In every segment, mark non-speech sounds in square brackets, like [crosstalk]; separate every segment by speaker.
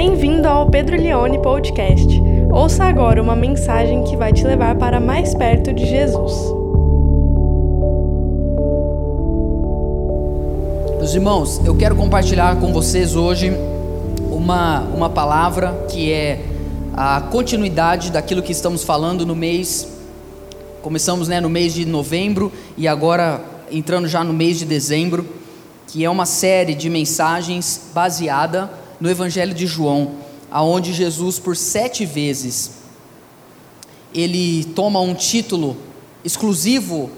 Speaker 1: Bem-vindo ao Pedro Leone Podcast. Ouça agora uma mensagem que vai te levar para mais perto de Jesus.
Speaker 2: Meus irmãos, eu quero compartilhar com vocês hoje uma, uma palavra que é a continuidade daquilo que estamos falando no mês. Começamos né, no mês de novembro e agora entrando já no mês de dezembro, que é uma série de mensagens baseada no Evangelho de João, aonde Jesus por sete vezes ele toma um título exclusivo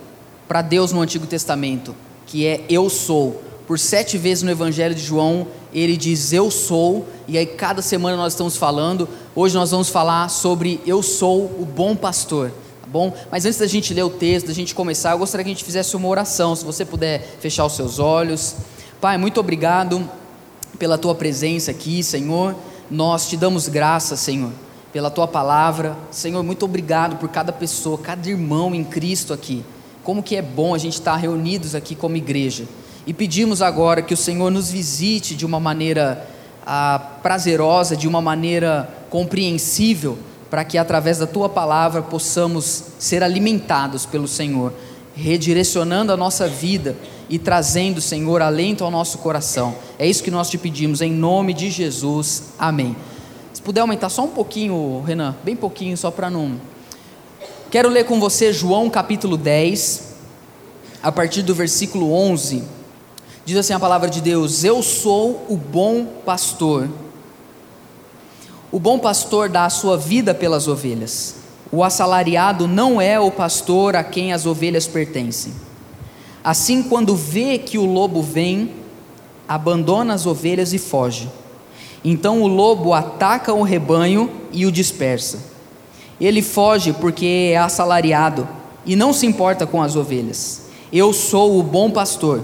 Speaker 2: para Deus no Antigo Testamento, que é Eu sou. Por sete vezes no Evangelho de João ele diz Eu sou, e aí cada semana nós estamos falando. Hoje nós vamos falar sobre Eu sou o bom pastor. Tá bom? Mas antes da gente ler o texto, da gente começar, eu gostaria que a gente fizesse uma oração. Se você puder fechar os seus olhos. Pai, muito obrigado pela tua presença aqui, Senhor. Nós te damos graça, Senhor, pela tua palavra. Senhor, muito obrigado por cada pessoa, cada irmão em Cristo aqui. Como que é bom a gente estar reunidos aqui como igreja. E pedimos agora que o Senhor nos visite de uma maneira ah, prazerosa, de uma maneira compreensível, para que através da tua palavra possamos ser alimentados pelo Senhor, redirecionando a nossa vida e trazendo, Senhor, alento ao nosso coração. É isso que nós te pedimos, em nome de Jesus. Amém. Se puder aumentar só um pouquinho, Renan, bem pouquinho, só para não. Quero ler com você João capítulo 10, a partir do versículo 11. Diz assim a palavra de Deus: Eu sou o bom pastor. O bom pastor dá a sua vida pelas ovelhas. O assalariado não é o pastor a quem as ovelhas pertencem. Assim, quando vê que o lobo vem, abandona as ovelhas e foge. Então o lobo ataca o rebanho e o dispersa. Ele foge porque é assalariado e não se importa com as ovelhas. Eu sou o bom pastor,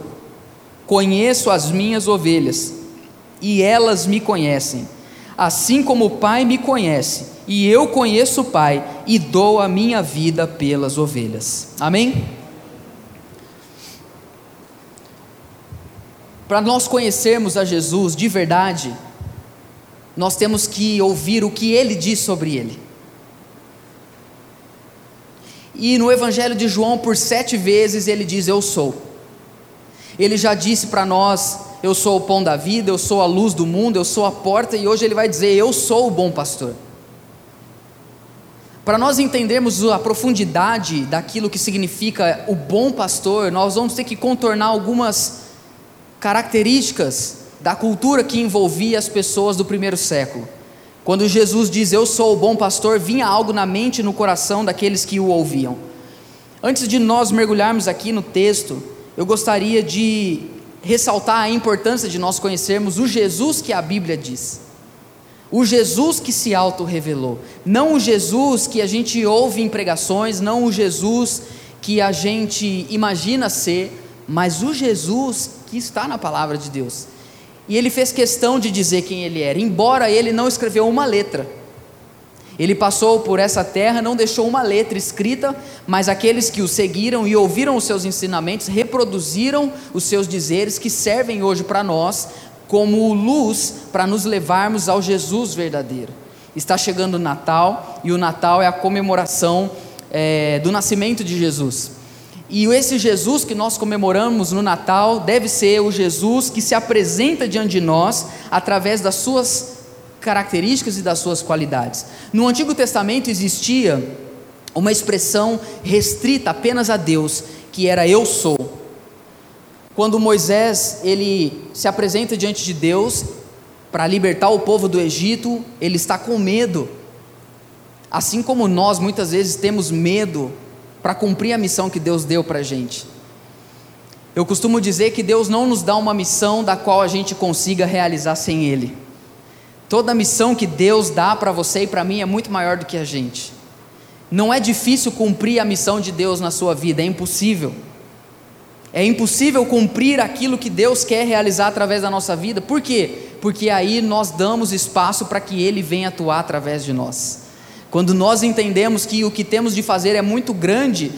Speaker 2: conheço as minhas ovelhas e elas me conhecem, assim como o Pai me conhece e eu conheço o Pai e dou a minha vida pelas ovelhas. Amém? Para nós conhecermos a Jesus de verdade, nós temos que ouvir o que ele diz sobre ele. E no Evangelho de João, por sete vezes, ele diz: Eu sou. Ele já disse para nós: Eu sou o pão da vida, eu sou a luz do mundo, eu sou a porta, e hoje ele vai dizer: Eu sou o bom pastor. Para nós entendermos a profundidade daquilo que significa o bom pastor, nós vamos ter que contornar algumas características da cultura que envolvia as pessoas do primeiro século. Quando Jesus diz eu sou o bom pastor, vinha algo na mente e no coração daqueles que o ouviam. Antes de nós mergulharmos aqui no texto, eu gostaria de ressaltar a importância de nós conhecermos o Jesus que a Bíblia diz. O Jesus que se auto-revelou, não o Jesus que a gente ouve em pregações, não o Jesus que a gente imagina ser, mas o Jesus que está na palavra de Deus. E ele fez questão de dizer quem ele era, embora ele não escreveu uma letra. Ele passou por essa terra, não deixou uma letra escrita, mas aqueles que o seguiram e ouviram os seus ensinamentos reproduziram os seus dizeres que servem hoje para nós como luz para nos levarmos ao Jesus verdadeiro. Está chegando o Natal e o Natal é a comemoração é, do nascimento de Jesus. E esse Jesus que nós comemoramos no Natal deve ser o Jesus que se apresenta diante de nós através das suas características e das suas qualidades. No Antigo Testamento existia uma expressão restrita apenas a Deus, que era eu sou. Quando Moisés ele se apresenta diante de Deus para libertar o povo do Egito, ele está com medo. Assim como nós muitas vezes temos medo para cumprir a missão que Deus deu para a gente. Eu costumo dizer que Deus não nos dá uma missão da qual a gente consiga realizar sem Ele. Toda missão que Deus dá para você e para mim é muito maior do que a gente. Não é difícil cumprir a missão de Deus na sua vida, é impossível. É impossível cumprir aquilo que Deus quer realizar através da nossa vida, por quê? Porque aí nós damos espaço para que Ele venha atuar através de nós. Quando nós entendemos que o que temos de fazer é muito grande,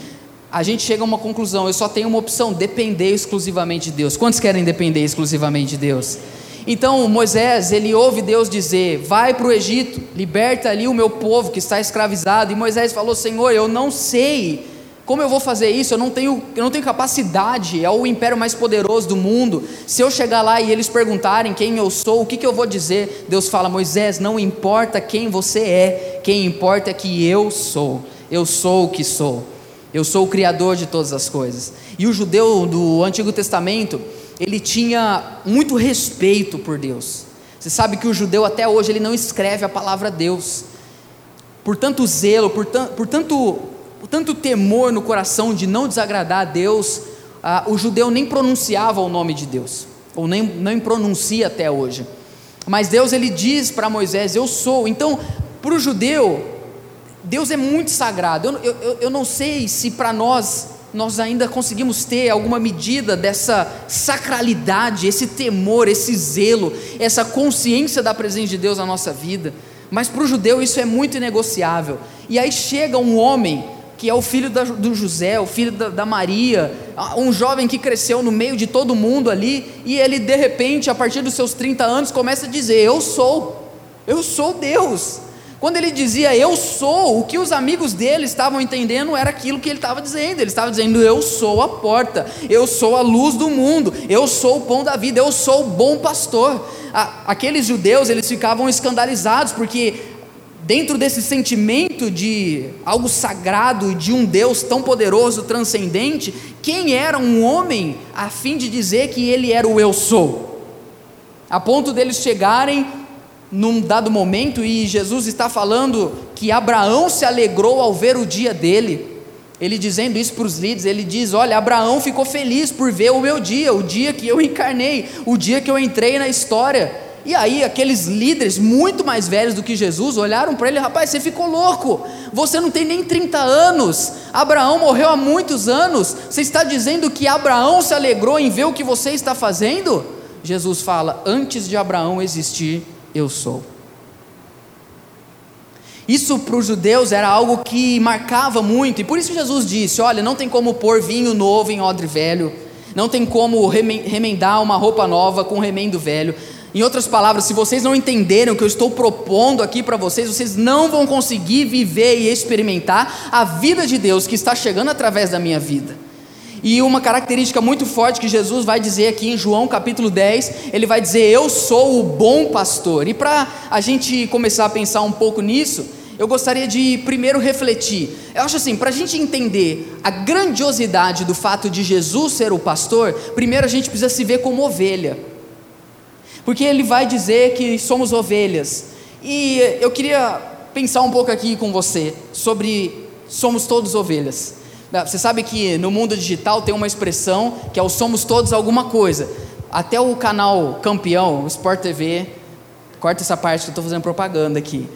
Speaker 2: a gente chega a uma conclusão: eu só tenho uma opção, depender exclusivamente de Deus. Quantos querem depender exclusivamente de Deus? Então Moisés, ele ouve Deus dizer: Vai para o Egito, liberta ali o meu povo que está escravizado. E Moisés falou: Senhor, eu não sei como eu vou fazer isso? Eu não tenho, eu não tenho capacidade, é o império mais poderoso do mundo. Se eu chegar lá e eles perguntarem quem eu sou, o que, que eu vou dizer? Deus fala: Moisés, não importa quem você é, quem importa é que eu sou. Eu sou o que sou. Eu sou o Criador de todas as coisas. E o judeu do Antigo Testamento, ele tinha muito respeito por Deus. Você sabe que o judeu até hoje ele não escreve a palavra Deus. Por tanto zelo, por, por tanto, tanto temor no coração de não desagradar a Deus, ah, o judeu nem pronunciava o nome de Deus, ou nem, nem pronuncia até hoje. Mas Deus ele diz para Moisés: Eu sou. Então, para o judeu, Deus é muito sagrado. Eu, eu, eu não sei se para nós nós ainda conseguimos ter alguma medida dessa sacralidade, esse temor, esse zelo, essa consciência da presença de Deus na nossa vida. Mas para o judeu isso é muito inegociável. E aí chega um homem que é o filho da, do José, o filho da, da, Maria, um jovem que cresceu no meio de todo mundo ali, e ele de repente, a partir dos seus 30 anos, começa a dizer: Eu sou, eu sou Deus. Quando ele dizia eu sou, o que os amigos dele estavam entendendo era aquilo que ele estava dizendo. Ele estava dizendo eu sou a porta, eu sou a luz do mundo, eu sou o pão da vida, eu sou o bom pastor. Aqueles judeus eles ficavam escandalizados porque dentro desse sentimento de algo sagrado, de um Deus tão poderoso, transcendente, quem era um homem a fim de dizer que ele era o eu sou? A ponto deles chegarem num dado momento, e Jesus está falando que Abraão se alegrou ao ver o dia dele. Ele dizendo isso para os líderes, ele diz: Olha, Abraão ficou feliz por ver o meu dia, o dia que eu encarnei, o dia que eu entrei na história. E aí, aqueles líderes muito mais velhos do que Jesus olharam para ele: Rapaz, você ficou louco, você não tem nem 30 anos, Abraão morreu há muitos anos, você está dizendo que Abraão se alegrou em ver o que você está fazendo? Jesus fala: Antes de Abraão existir, eu sou. Isso para os judeus era algo que marcava muito, e por isso Jesus disse: Olha, não tem como pôr vinho novo em odre velho, não tem como remendar uma roupa nova com remendo velho. Em outras palavras, se vocês não entenderem o que eu estou propondo aqui para vocês, vocês não vão conseguir viver e experimentar a vida de Deus que está chegando através da minha vida. E uma característica muito forte que Jesus vai dizer aqui em João capítulo 10, ele vai dizer: Eu sou o bom pastor. E para a gente começar a pensar um pouco nisso, eu gostaria de primeiro refletir. Eu acho assim, para a gente entender a grandiosidade do fato de Jesus ser o pastor, primeiro a gente precisa se ver como ovelha. Porque ele vai dizer que somos ovelhas. E eu queria pensar um pouco aqui com você sobre somos todos ovelhas. Você sabe que no mundo digital tem uma expressão que é o somos todos alguma coisa. Até o canal Campeão, o Sport TV, corta essa parte que eu estou fazendo propaganda aqui.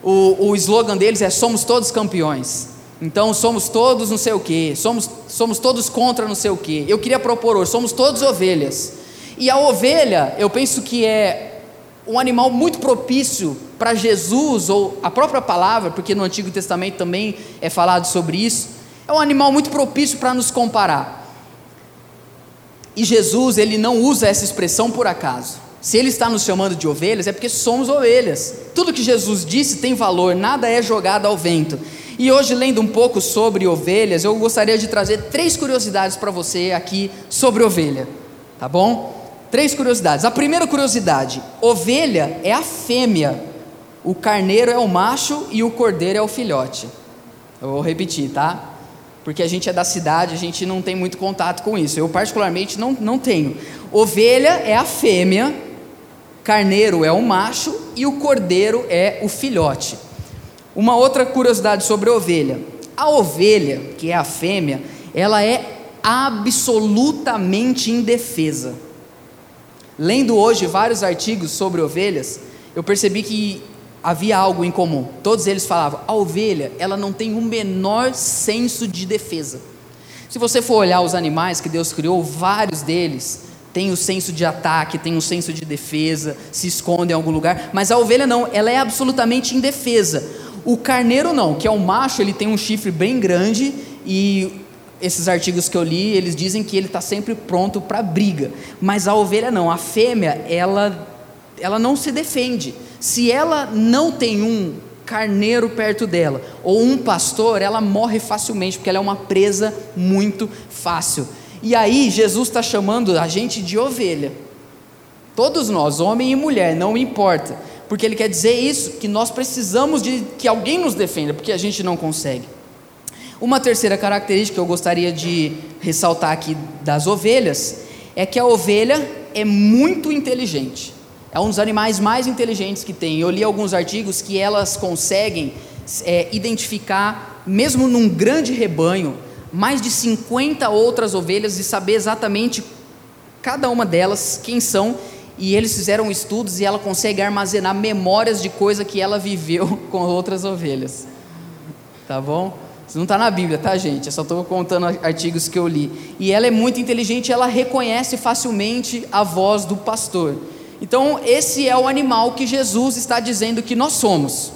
Speaker 2: O, o slogan deles é somos todos campeões. Então somos todos não sei o que, somos, somos todos contra não sei o que. Eu queria propor hoje, somos todos ovelhas. E a ovelha, eu penso que é um animal muito propício para Jesus, ou a própria palavra, porque no Antigo Testamento também é falado sobre isso é um animal muito propício para nos comparar. E Jesus, ele não usa essa expressão por acaso. Se ele está nos chamando de ovelhas, é porque somos ovelhas. Tudo que Jesus disse tem valor, nada é jogado ao vento. E hoje, lendo um pouco sobre ovelhas, eu gostaria de trazer três curiosidades para você aqui sobre ovelha. Tá bom? Três curiosidades. A primeira curiosidade: ovelha é a fêmea, o carneiro é o macho e o cordeiro é o filhote. Eu vou repetir, tá? porque a gente é da cidade, a gente não tem muito contato com isso. Eu, particularmente, não, não tenho. Ovelha é a fêmea, carneiro é o macho e o cordeiro é o filhote. Uma outra curiosidade sobre a ovelha: a ovelha, que é a fêmea, ela é absolutamente indefesa. Lendo hoje vários artigos sobre ovelhas, eu percebi que havia algo em comum. Todos eles falavam: a ovelha, ela não tem o menor senso de defesa. Se você for olhar os animais que Deus criou, vários deles têm o senso de ataque, têm o senso de defesa, se escondem em algum lugar, mas a ovelha não, ela é absolutamente indefesa. O carneiro não, que é o macho, ele tem um chifre bem grande e esses artigos que eu li, eles dizem que ele está sempre pronto para briga. Mas a ovelha não, a fêmea, ela, ela não se defende. Se ela não tem um carneiro perto dela ou um pastor, ela morre facilmente, porque ela é uma presa muito fácil. E aí Jesus está chamando a gente de ovelha. Todos nós, homem e mulher, não importa. Porque ele quer dizer isso, que nós precisamos de que alguém nos defenda, porque a gente não consegue. Uma terceira característica que eu gostaria de ressaltar aqui das ovelhas é que a ovelha é muito inteligente. É um dos animais mais inteligentes que tem. Eu li alguns artigos que elas conseguem é, identificar, mesmo num grande rebanho, mais de 50 outras ovelhas e saber exatamente cada uma delas quem são. E eles fizeram estudos e ela consegue armazenar memórias de coisa que ela viveu [laughs] com outras ovelhas. Tá bom? Isso não está na Bíblia, tá, gente? Eu só estou contando artigos que eu li. E ela é muito inteligente, ela reconhece facilmente a voz do pastor. Então, esse é o animal que Jesus está dizendo que nós somos.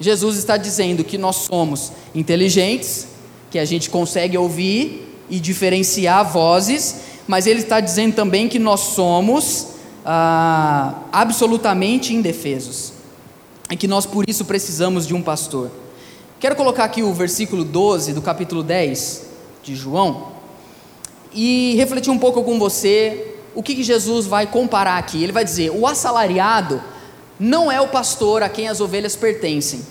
Speaker 2: Jesus está dizendo que nós somos inteligentes, que a gente consegue ouvir e diferenciar vozes, mas ele está dizendo também que nós somos ah, absolutamente indefesos e que nós por isso precisamos de um pastor. Quero colocar aqui o versículo 12 do capítulo 10 de João e refletir um pouco com você o que, Jesus vai comparar aqui. Ele vai dizer: o assalariado não é o pastor a quem as ovelhas pertencem.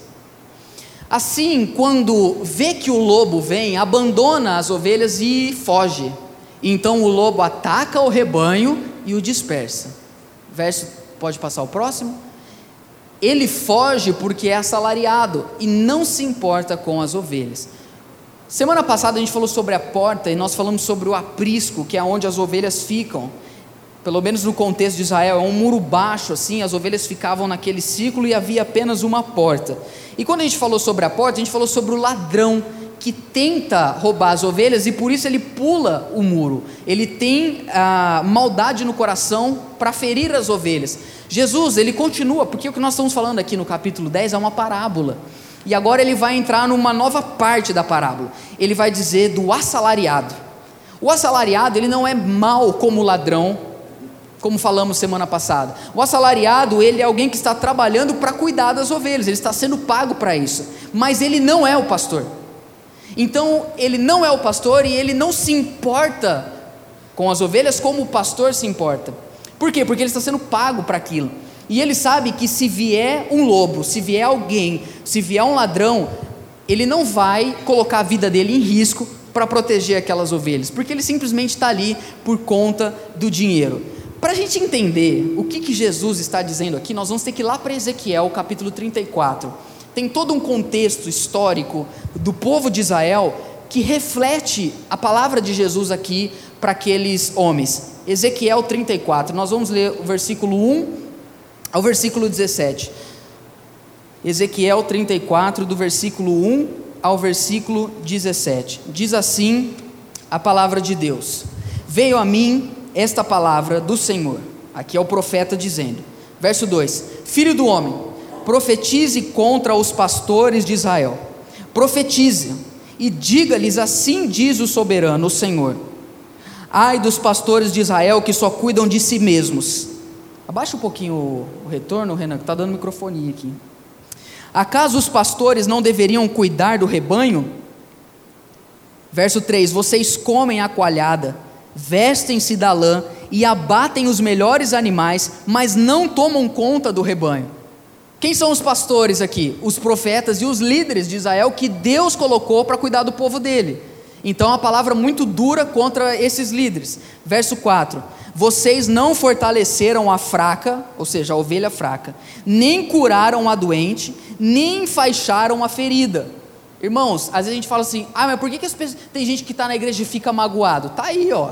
Speaker 2: Assim, quando vê que o lobo vem, abandona as ovelhas e foge. Então o lobo ataca o rebanho e o dispersa. Verso, pode passar o próximo? Ele foge porque é assalariado e não se importa com as ovelhas. Semana passada a gente falou sobre a porta e nós falamos sobre o aprisco, que é onde as ovelhas ficam. Pelo menos no contexto de Israel, é um muro baixo assim, as ovelhas ficavam naquele ciclo e havia apenas uma porta. E quando a gente falou sobre a porta, a gente falou sobre o ladrão que tenta roubar as ovelhas e por isso ele pula o muro. Ele tem a maldade no coração para ferir as ovelhas. Jesus, ele continua, porque o que nós estamos falando aqui no capítulo 10 é uma parábola. E agora ele vai entrar numa nova parte da parábola. Ele vai dizer do assalariado. O assalariado, ele não é mal como ladrão, como falamos semana passada. O assalariado, ele é alguém que está trabalhando para cuidar das ovelhas, ele está sendo pago para isso. Mas ele não é o pastor. Então, ele não é o pastor e ele não se importa com as ovelhas como o pastor se importa. Por quê? Porque ele está sendo pago para aquilo. E ele sabe que se vier um lobo, se vier alguém, se vier um ladrão, ele não vai colocar a vida dele em risco para proteger aquelas ovelhas, porque ele simplesmente está ali por conta do dinheiro. Para a gente entender o que, que Jesus está dizendo aqui, nós vamos ter que ir lá para Ezequiel, capítulo 34. Tem todo um contexto histórico do povo de Israel que reflete a palavra de Jesus aqui para aqueles homens. Ezequiel 34, nós vamos ler o versículo 1 ao versículo 17. Ezequiel 34, do versículo 1 ao versículo 17. Diz assim a palavra de Deus: Veio a mim esta palavra do Senhor. Aqui é o profeta dizendo. Verso 2: Filho do homem, profetize contra os pastores de Israel. Profetize e diga-lhes: Assim diz o soberano, o Senhor Ai dos pastores de Israel que só cuidam de si mesmos. Abaixa um pouquinho o, retorno, Renan, que está dando microfonia aqui. Acaso os pastores não deveriam cuidar do rebanho? Verso 3: Vocês comem a coalhada, vestem-se da lã e abatem os melhores animais, mas não tomam conta do rebanho. Quem são os pastores aqui? Os profetas e os líderes de Israel que Deus colocou para cuidar do povo dele. Então, a palavra muito dura contra esses líderes. Verso 4: Vocês não fortaleceram a fraca, ou seja, a ovelha fraca, nem curaram a doente, nem enfaixaram a ferida. Irmãos, às vezes a gente fala assim: ah, mas por que, que as pessoas... tem gente que está na igreja e fica magoado? Está aí, ó.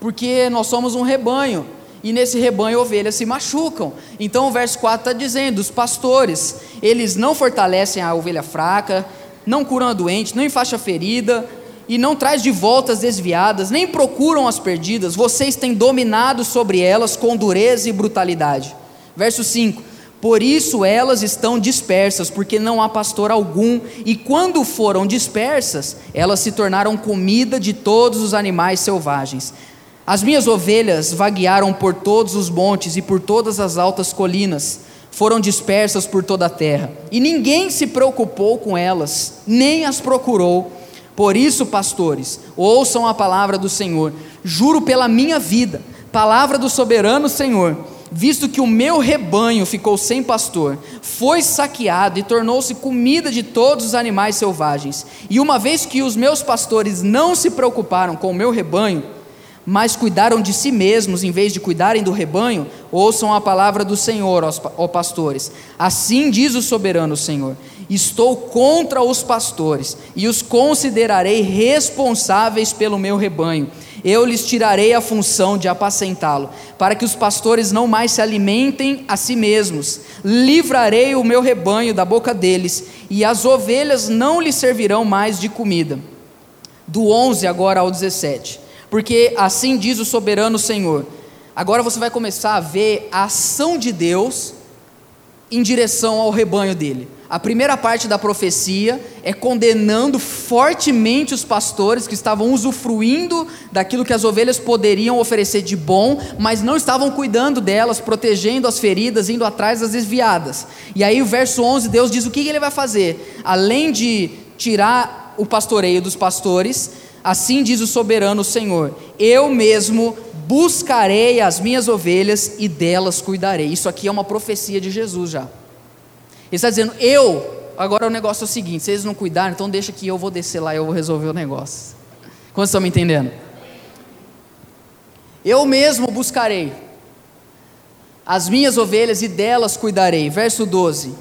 Speaker 2: Porque nós somos um rebanho, e nesse rebanho ovelhas se machucam. Então o verso 4 está dizendo: os pastores, eles não fortalecem a ovelha fraca, não curam a doente, não enfaixa a ferida, e não traz de volta as desviadas, nem procuram as perdidas, vocês têm dominado sobre elas com dureza e brutalidade. Verso 5: Por isso elas estão dispersas, porque não há pastor algum, e quando foram dispersas, elas se tornaram comida de todos os animais selvagens. As minhas ovelhas vaguearam por todos os montes e por todas as altas colinas, foram dispersas por toda a terra, e ninguém se preocupou com elas, nem as procurou. Por isso, pastores, ouçam a palavra do Senhor, juro pela minha vida, palavra do soberano Senhor visto que o meu rebanho ficou sem pastor, foi saqueado e tornou-se comida de todos os animais selvagens. E uma vez que os meus pastores não se preocuparam com o meu rebanho, mas cuidaram de si mesmos em vez de cuidarem do rebanho, ouçam a palavra do Senhor, ó pastores. Assim diz o soberano Senhor: Estou contra os pastores e os considerarei responsáveis pelo meu rebanho eu lhes tirarei a função de apacentá-lo, para que os pastores não mais se alimentem a si mesmos. Livrarei o meu rebanho da boca deles, e as ovelhas não lhes servirão mais de comida. Do 11 agora ao 17. Porque assim diz o soberano Senhor. Agora você vai começar a ver a ação de Deus em direção ao rebanho dele. A primeira parte da profecia é condenando fortemente os pastores que estavam usufruindo daquilo que as ovelhas poderiam oferecer de bom, mas não estavam cuidando delas, protegendo as feridas, indo atrás das desviadas. E aí, o verso 11, Deus diz o que ele vai fazer. Além de tirar o pastoreio dos pastores, assim diz o soberano Senhor: Eu mesmo buscarei as minhas ovelhas e delas cuidarei. Isso aqui é uma profecia de Jesus já. Ele está dizendo, eu. Agora o negócio é o seguinte: se eles não cuidarem, então deixa que eu vou descer lá e eu vou resolver o negócio. Quantos estão me entendendo? Eu mesmo buscarei as minhas ovelhas e delas cuidarei. Verso 12.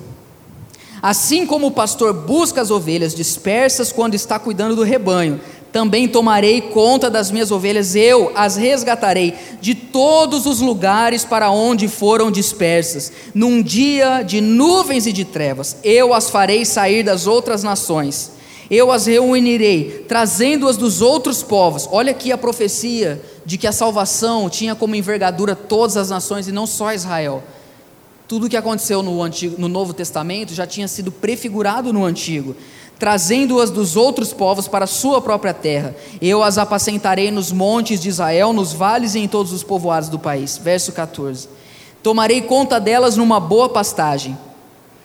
Speaker 2: Assim como o pastor busca as ovelhas dispersas quando está cuidando do rebanho, também tomarei conta das minhas ovelhas, eu as resgatarei de todos os lugares para onde foram dispersas. Num dia de nuvens e de trevas, eu as farei sair das outras nações. Eu as reunirei, trazendo-as dos outros povos. Olha aqui a profecia de que a salvação tinha como envergadura todas as nações e não só Israel. Tudo o que aconteceu no, Antigo, no Novo Testamento já tinha sido prefigurado no Antigo trazendo-as dos outros povos para a sua própria terra. Eu as apacentarei nos montes de Israel, nos vales e em todos os povoados do país. Verso 14. Tomarei conta delas numa boa pastagem.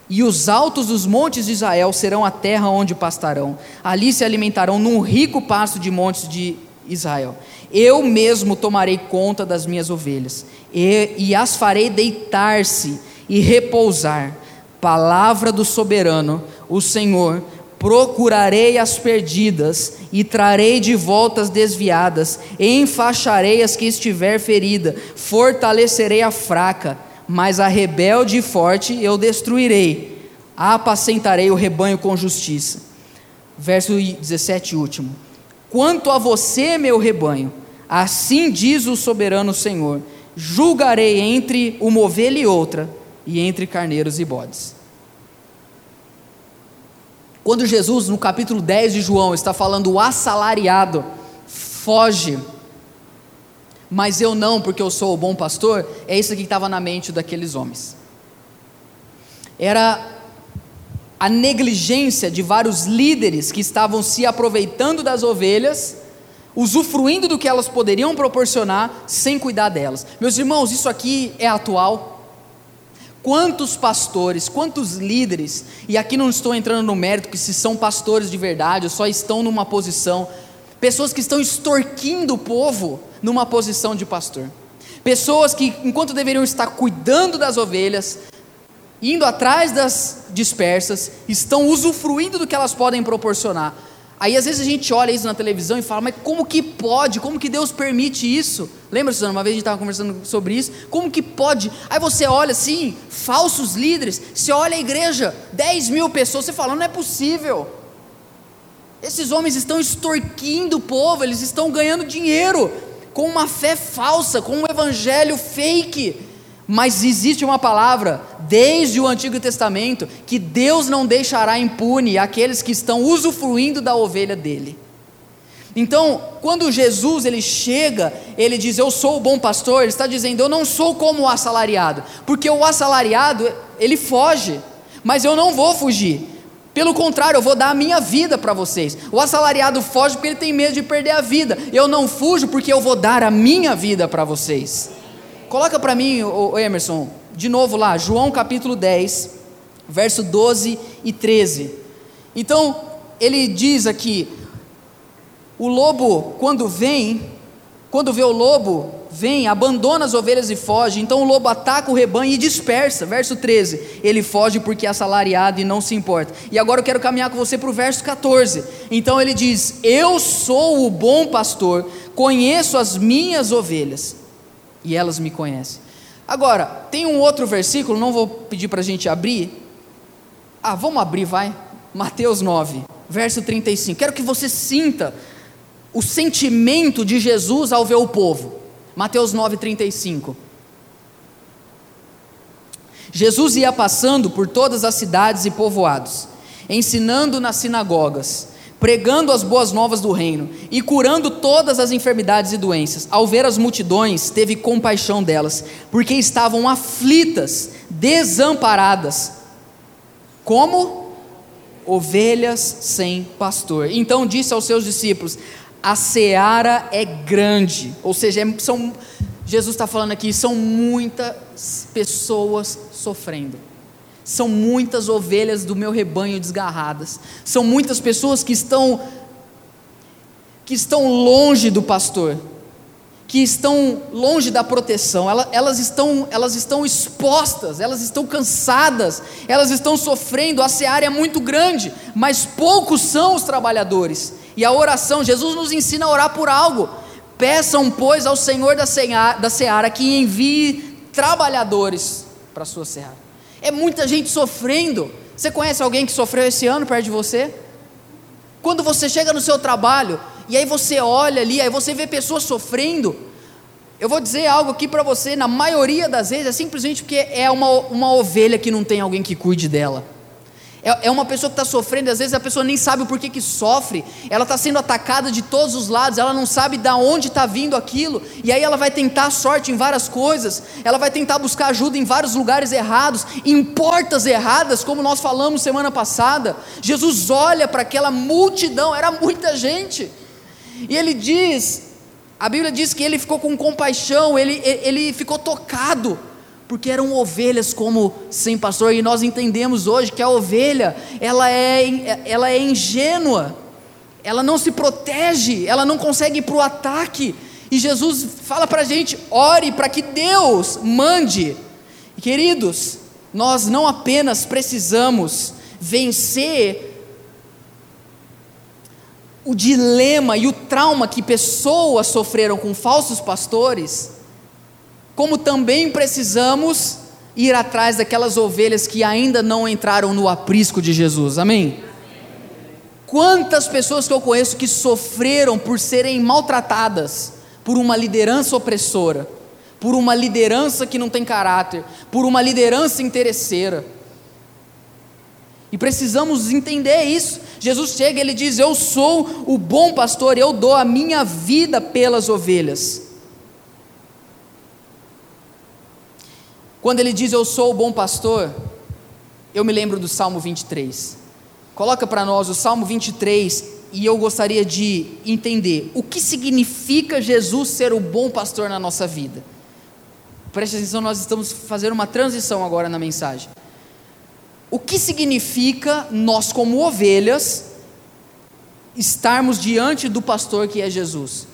Speaker 2: E os altos dos montes de Israel serão a terra onde pastarão. Ali se alimentarão num rico pasto de montes de Israel. Eu mesmo tomarei conta das minhas ovelhas e, e as farei deitar-se e repousar. Palavra do soberano, o Senhor, procurarei as perdidas e trarei de volta as desviadas, enfaixarei as que estiver ferida, fortalecerei a fraca, mas a rebelde e forte eu destruirei, apacentarei o rebanho com justiça. Verso 17 último. Quanto a você, meu rebanho, assim diz o soberano Senhor: julgarei entre uma ovelha e outra, e entre carneiros e bodes. Quando Jesus, no capítulo 10 de João, está falando o assalariado, foge, mas eu não, porque eu sou o bom pastor, é isso que estava na mente daqueles homens. Era a negligência de vários líderes que estavam se aproveitando das ovelhas, usufruindo do que elas poderiam proporcionar, sem cuidar delas. Meus irmãos, isso aqui é atual. Quantos pastores, quantos líderes, e aqui não estou entrando no mérito que se são pastores de verdade, ou só estão numa posição, pessoas que estão extorquindo o povo numa posição de pastor. Pessoas que, enquanto deveriam estar cuidando das ovelhas, indo atrás das dispersas, estão usufruindo do que elas podem proporcionar. Aí às vezes a gente olha isso na televisão e fala, mas como que pode? Como que Deus permite isso? Lembra, Suzana, uma vez a gente estava conversando sobre isso? Como que pode? Aí você olha assim, falsos líderes, você olha a igreja, 10 mil pessoas, você fala, não é possível. Esses homens estão extorquindo o povo, eles estão ganhando dinheiro com uma fé falsa, com um evangelho fake. Mas existe uma palavra, desde o Antigo Testamento, que Deus não deixará impune aqueles que estão usufruindo da ovelha dele. Então, quando Jesus ele chega, ele diz: "Eu sou o bom pastor", ele está dizendo: "Eu não sou como o assalariado", porque o assalariado, ele foge, mas eu não vou fugir. Pelo contrário, eu vou dar a minha vida para vocês. O assalariado foge porque ele tem medo de perder a vida. Eu não fujo porque eu vou dar a minha vida para vocês. Coloca para mim, o Emerson, de novo lá, João capítulo 10, verso 12 e 13. Então, ele diz aqui: o lobo, quando vem, quando vê o lobo, vem, abandona as ovelhas e foge. Então o lobo ataca o rebanho e dispersa. Verso 13: Ele foge porque é assalariado e não se importa. E agora eu quero caminhar com você para o verso 14. Então ele diz: Eu sou o bom pastor, conheço as minhas ovelhas e elas me conhecem. Agora, tem um outro versículo, não vou pedir para a gente abrir. Ah, vamos abrir, vai. Mateus 9, verso 35. Quero que você sinta o sentimento de Jesus ao ver o povo. Mateus 9,35. Jesus ia passando por todas as cidades e povoados, ensinando nas sinagogas, pregando as boas novas do reino e curando todas as enfermidades e doenças. Ao ver as multidões, teve compaixão delas, porque estavam aflitas, desamparadas, como ovelhas sem pastor. Então disse aos seus discípulos: a seara é grande, ou seja, é, são, Jesus está falando aqui, são muitas pessoas sofrendo, são muitas ovelhas do meu rebanho desgarradas, são muitas pessoas que estão que estão longe do pastor, que estão longe da proteção, elas, elas, estão, elas estão expostas, elas estão cansadas, elas estão sofrendo, a seara é muito grande, mas poucos são os trabalhadores. E a oração, Jesus nos ensina a orar por algo. Peçam, pois, ao Senhor da seara, da seara que envie trabalhadores para a sua seara. É muita gente sofrendo. Você conhece alguém que sofreu esse ano perto de você? Quando você chega no seu trabalho e aí você olha ali, aí você vê pessoas sofrendo. Eu vou dizer algo aqui para você, na maioria das vezes é simplesmente porque é uma, uma ovelha que não tem alguém que cuide dela. É, é uma pessoa que está sofrendo, às vezes a pessoa nem sabe o porquê que sofre, ela está sendo atacada de todos os lados, ela não sabe de onde está vindo aquilo, e aí ela vai tentar sorte em várias coisas, ela vai tentar buscar ajuda em vários lugares errados, em portas erradas, como nós falamos semana passada. Jesus olha para aquela multidão, era muita gente, e ele diz: a Bíblia diz que ele ficou com compaixão, ele, ele ficou tocado porque eram ovelhas como sem pastor, e nós entendemos hoje que a ovelha, ela é, ela é ingênua, ela não se protege, ela não consegue ir para o ataque, e Jesus fala para a gente: ore para que Deus mande. Queridos, nós não apenas precisamos vencer o dilema e o trauma que pessoas sofreram com falsos pastores, como também precisamos ir atrás daquelas ovelhas que ainda não entraram no aprisco de Jesus, amém? Quantas pessoas que eu conheço que sofreram por serem maltratadas por uma liderança opressora, por uma liderança que não tem caráter, por uma liderança interesseira. E precisamos entender isso. Jesus chega, ele diz: Eu sou o bom pastor, eu dou a minha vida pelas ovelhas. Quando ele diz eu sou o bom pastor, eu me lembro do Salmo 23. Coloca para nós o Salmo 23 e eu gostaria de entender o que significa Jesus ser o bom pastor na nossa vida. Preste atenção, nós estamos fazendo uma transição agora na mensagem. O que significa nós, como ovelhas, estarmos diante do pastor que é Jesus?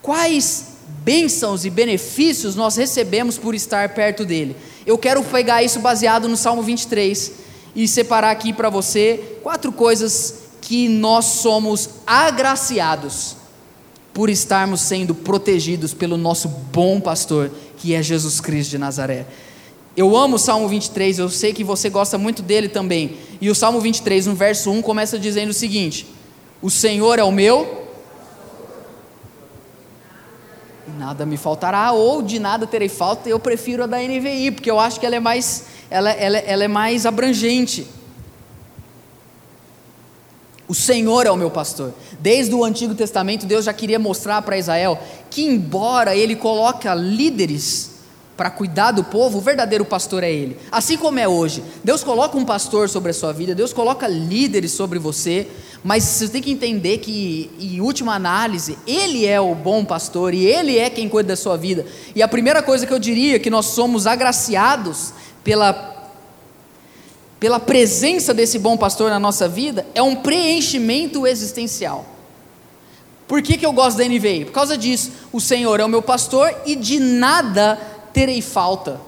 Speaker 2: Quais bênçãos e benefícios nós recebemos por estar perto dele. Eu quero pegar isso baseado no Salmo 23 e separar aqui para você quatro coisas que nós somos agraciados por estarmos sendo protegidos pelo nosso bom pastor, que é Jesus Cristo de Nazaré. Eu amo o Salmo 23, eu sei que você gosta muito dele também. E o Salmo 23, no verso 1, começa dizendo o seguinte: O Senhor é o meu nada me faltará, ou de nada terei falta, eu prefiro a da NVI, porque eu acho que ela é mais, ela, ela, ela é mais abrangente. O Senhor é o meu pastor. Desde o Antigo Testamento, Deus já queria mostrar para Israel que, embora Ele coloque líderes para cuidar do povo, o verdadeiro pastor é Ele. Assim como é hoje. Deus coloca um pastor sobre a sua vida, Deus coloca líderes sobre você, mas você tem que entender que, em última análise, Ele é o bom pastor e Ele é quem cuida da sua vida. E a primeira coisa que eu diria é que nós somos agraciados pela pela presença desse bom pastor na nossa vida, é um preenchimento existencial. Por que, que eu gosto da NVI? Por causa disso. O Senhor é o meu pastor e de nada terei falta.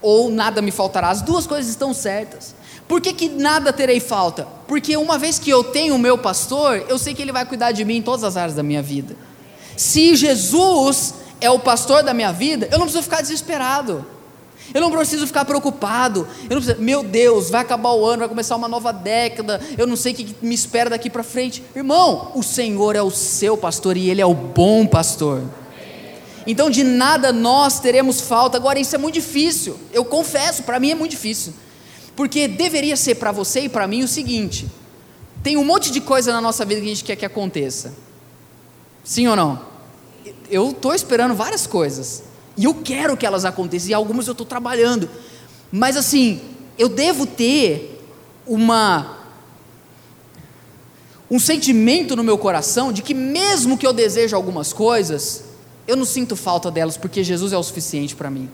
Speaker 2: Ou nada me faltará. As duas coisas estão certas. Por que, que nada terei falta? Porque uma vez que eu tenho o meu pastor, eu sei que ele vai cuidar de mim em todas as áreas da minha vida. Se Jesus é o pastor da minha vida, eu não preciso ficar desesperado. Eu não preciso ficar preocupado. Eu não preciso, meu Deus, vai acabar o ano, vai começar uma nova década. Eu não sei o que me espera daqui para frente. Irmão, o Senhor é o seu pastor e Ele é o bom pastor. Então de nada nós teremos falta. Agora isso é muito difícil. Eu confesso, para mim é muito difícil. Porque deveria ser para você e para mim o seguinte: tem um monte de coisa na nossa vida que a gente quer que aconteça. Sim ou não? Eu estou esperando várias coisas. E eu quero que elas aconteçam, e algumas eu estou trabalhando. Mas assim, eu devo ter uma um sentimento no meu coração de que mesmo que eu deseje algumas coisas, eu não sinto falta delas porque Jesus é o suficiente para mim.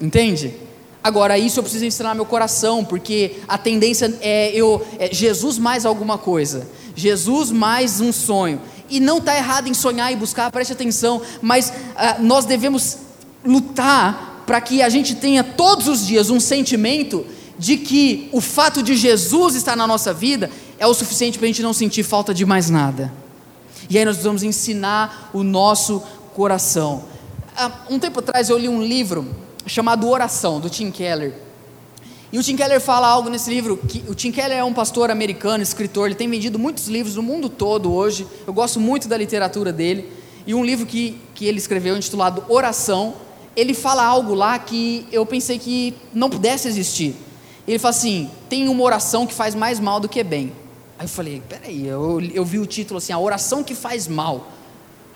Speaker 2: Entende? Agora, isso eu preciso ensinar meu coração, porque a tendência é eu é Jesus mais alguma coisa, Jesus mais um sonho. E não está errado em sonhar e buscar, preste atenção, mas ah, nós devemos lutar para que a gente tenha todos os dias um sentimento de que o fato de Jesus estar na nossa vida é o suficiente para a gente não sentir falta de mais nada. E aí nós precisamos ensinar o nosso coração. Ah, um tempo atrás eu li um livro chamado Oração, do Tim Keller. E o Tim Keller fala algo nesse livro, que o Tim Keller é um pastor americano, escritor, ele tem vendido muitos livros no mundo todo hoje, eu gosto muito da literatura dele, e um livro que, que ele escreveu intitulado Oração, ele fala algo lá que eu pensei que não pudesse existir. Ele fala assim, tem uma oração que faz mais mal do que bem. Aí eu falei, peraí, eu, eu vi o título assim, a oração que faz mal.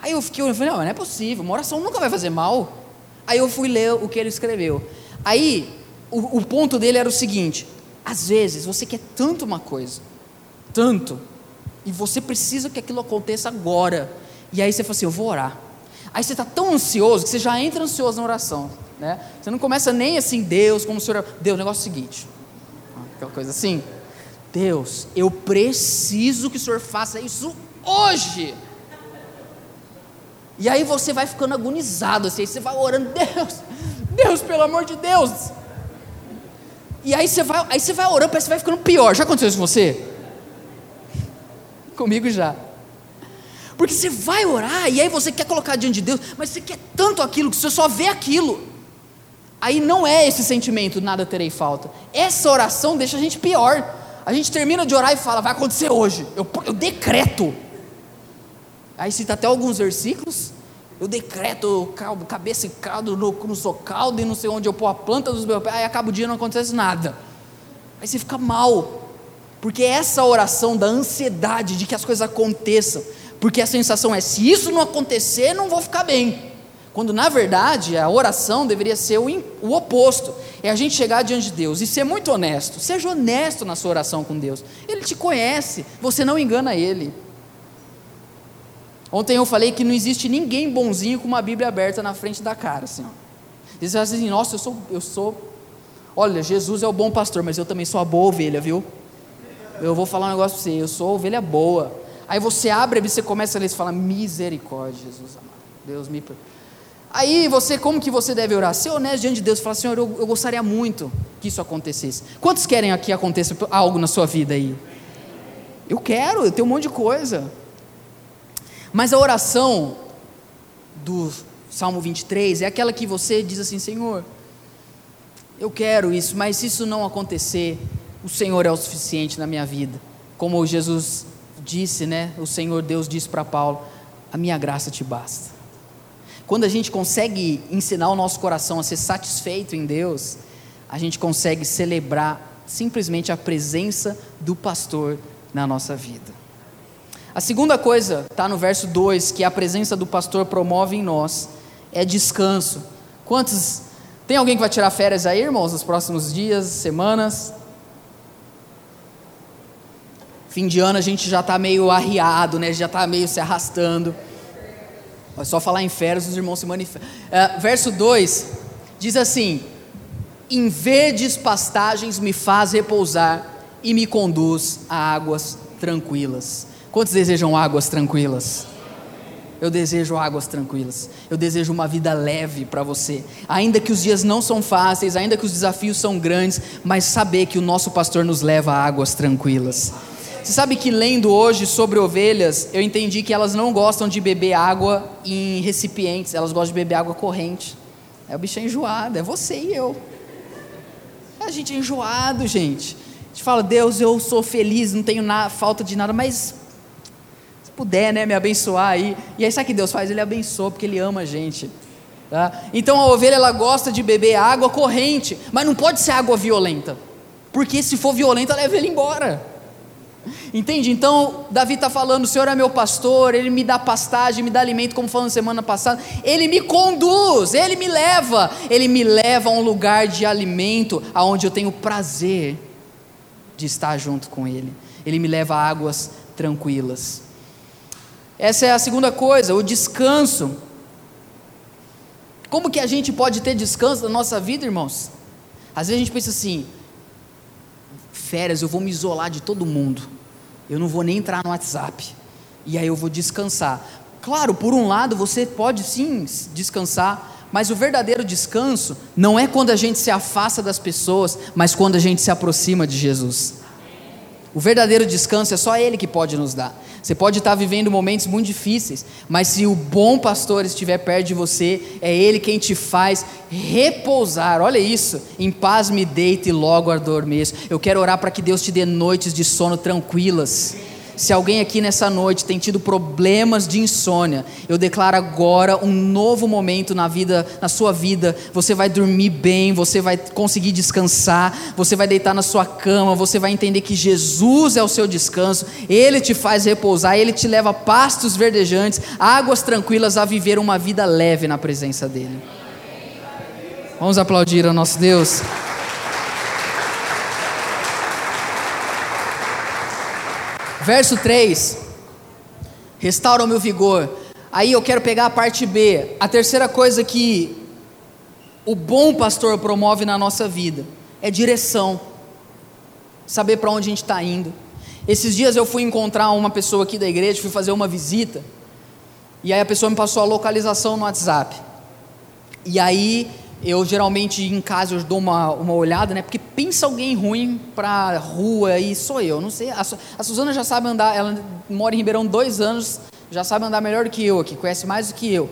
Speaker 2: Aí eu fiquei olhando, falei, não, não é possível, uma oração nunca vai fazer mal. Aí eu fui ler o que ele escreveu. Aí o, o ponto dele era o seguinte: às vezes você quer tanto uma coisa, tanto, e você precisa que aquilo aconteça agora. E aí você fala assim: eu vou orar. Aí você está tão ansioso que você já entra ansioso na oração. Né? Você não começa nem assim, Deus, como o Senhor. Deus, o negócio é o seguinte: aquela coisa assim. Deus, eu preciso que o Senhor faça isso hoje. E aí você vai ficando agonizado, assim, você vai orando, Deus, Deus, pelo amor de Deus, e aí você vai, aí você vai orando, parece que vai ficando pior. Já aconteceu isso com você? [laughs] Comigo já. Porque você vai orar e aí você quer colocar diante de Deus, mas você quer tanto aquilo que você só vê aquilo. Aí não é esse sentimento, nada terei falta. Essa oração deixa a gente pior. A gente termina de orar e fala, vai acontecer hoje. Eu, eu decreto. Aí cita até alguns versículos. Eu decreto caldo, cabeça e caldo, no, no sou caldo e não sei onde eu pôr a planta dos meus pés, aí acaba o dia e não acontece nada. Aí você fica mal, porque é essa oração da ansiedade de que as coisas aconteçam, porque a sensação é: se isso não acontecer, não vou ficar bem. Quando na verdade a oração deveria ser o, o oposto: é a gente chegar diante de Deus e ser muito honesto. Seja honesto na sua oração com Deus. Ele te conhece, você não engana ele. Ontem eu falei que não existe ninguém bonzinho com uma Bíblia aberta na frente da cara, assim, ó. Diz assim, nossa, eu sou, eu sou. Olha, Jesus é o bom pastor, mas eu também sou a boa ovelha, viu? Eu vou falar um negócio para você, eu sou ovelha boa. Aí você abre, você começa a ler e fala, misericórdia, Jesus amado. Deus me Aí você, como que você deve orar? Ser honesto diante de Deus, falar, Senhor, eu, eu gostaria muito que isso acontecesse. Quantos querem aqui aconteça algo na sua vida aí? Eu quero, eu tenho um monte de coisa. Mas a oração do Salmo 23 é aquela que você diz assim: Senhor, eu quero isso, mas se isso não acontecer, o Senhor é o suficiente na minha vida. Como Jesus disse, né? O Senhor Deus disse para Paulo: A minha graça te basta. Quando a gente consegue ensinar o nosso coração a ser satisfeito em Deus, a gente consegue celebrar simplesmente a presença do pastor na nossa vida. A segunda coisa, está no verso 2, que a presença do pastor promove em nós, é descanso. Quantos. Tem alguém que vai tirar férias aí, irmãos, nos próximos dias, semanas? Fim de ano a gente já está meio arriado, né? Já está meio se arrastando. É só falar em férias, os irmãos se manifestam. É, verso 2 diz assim: Em verdes pastagens me faz repousar e me conduz a águas tranquilas. Quantos desejam águas tranquilas? Eu desejo águas tranquilas. Eu desejo uma vida leve para você. Ainda que os dias não são fáceis, ainda que os desafios são grandes, mas saber que o nosso pastor nos leva a águas tranquilas. Você sabe que lendo hoje sobre ovelhas, eu entendi que elas não gostam de beber água em recipientes, elas gostam de beber água corrente. É o bicho é enjoado, é você e eu. A gente é enjoado, gente. A gente fala, Deus, eu sou feliz, não tenho na, falta de nada, mas se puder, né, me abençoar aí. E aí sabe o que Deus faz? Ele abençoa porque Ele ama a gente. Tá? Então a ovelha ela gosta de beber água corrente, mas não pode ser água violenta, porque se for violenta leva ele embora. Entende? Então, Davi está falando: o Senhor é meu pastor, ele me dá pastagem, me dá alimento, como falando semana passada. Ele me conduz, ele me leva, ele me leva a um lugar de alimento, aonde eu tenho prazer de estar junto com ele. Ele me leva a águas tranquilas. Essa é a segunda coisa, o descanso. Como que a gente pode ter descanso na nossa vida, irmãos? Às vezes a gente pensa assim: férias, eu vou me isolar de todo mundo. Eu não vou nem entrar no WhatsApp. E aí eu vou descansar. Claro, por um lado, você pode sim descansar, mas o verdadeiro descanso não é quando a gente se afasta das pessoas, mas quando a gente se aproxima de Jesus. O verdadeiro descanso é só Ele que pode nos dar. Você pode estar vivendo momentos muito difíceis, mas se o bom pastor estiver perto de você, é Ele quem te faz repousar. Olha isso, em paz me deito e logo adormeço. Eu quero orar para que Deus te dê noites de sono tranquilas se alguém aqui nessa noite tem tido problemas de insônia, eu declaro agora um novo momento na vida, na sua vida. Você vai dormir bem, você vai conseguir descansar, você vai deitar na sua cama, você vai entender que Jesus é o seu descanso, ele te faz repousar, ele te leva pastos verdejantes, águas tranquilas a viver uma vida leve na presença dele. Vamos aplaudir ao nosso Deus. Verso 3: Restaura o meu vigor. Aí eu quero pegar a parte B. A terceira coisa que o bom pastor promove na nossa vida é direção. Saber para onde a gente está indo. Esses dias eu fui encontrar uma pessoa aqui da igreja, fui fazer uma visita. E aí a pessoa me passou a localização no WhatsApp. E aí eu geralmente em casa eu dou uma, uma olhada, né? Porque pensa alguém ruim pra rua e sou eu, não sei. A, a Suzana já sabe andar, ela mora em Ribeirão dois anos, já sabe andar melhor do que eu aqui, conhece mais do que eu.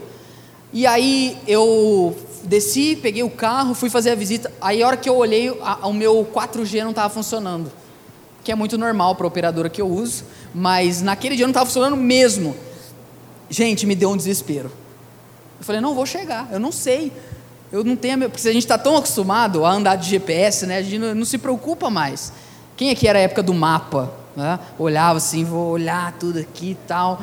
Speaker 2: E aí eu desci, peguei o carro, fui fazer a visita. Aí a hora que eu olhei, a, o meu 4G não estava funcionando. Que é muito normal para a operadora que eu uso, mas naquele dia não estava funcionando mesmo. Gente, me deu um desespero. Eu falei, não vou chegar, eu não sei. Eu não tenho, porque a gente está tão acostumado a andar de GPS, né? A gente não, se preocupa mais. Quem aqui era a época do mapa? Né? Olhava assim, vou olhar tudo aqui e tal.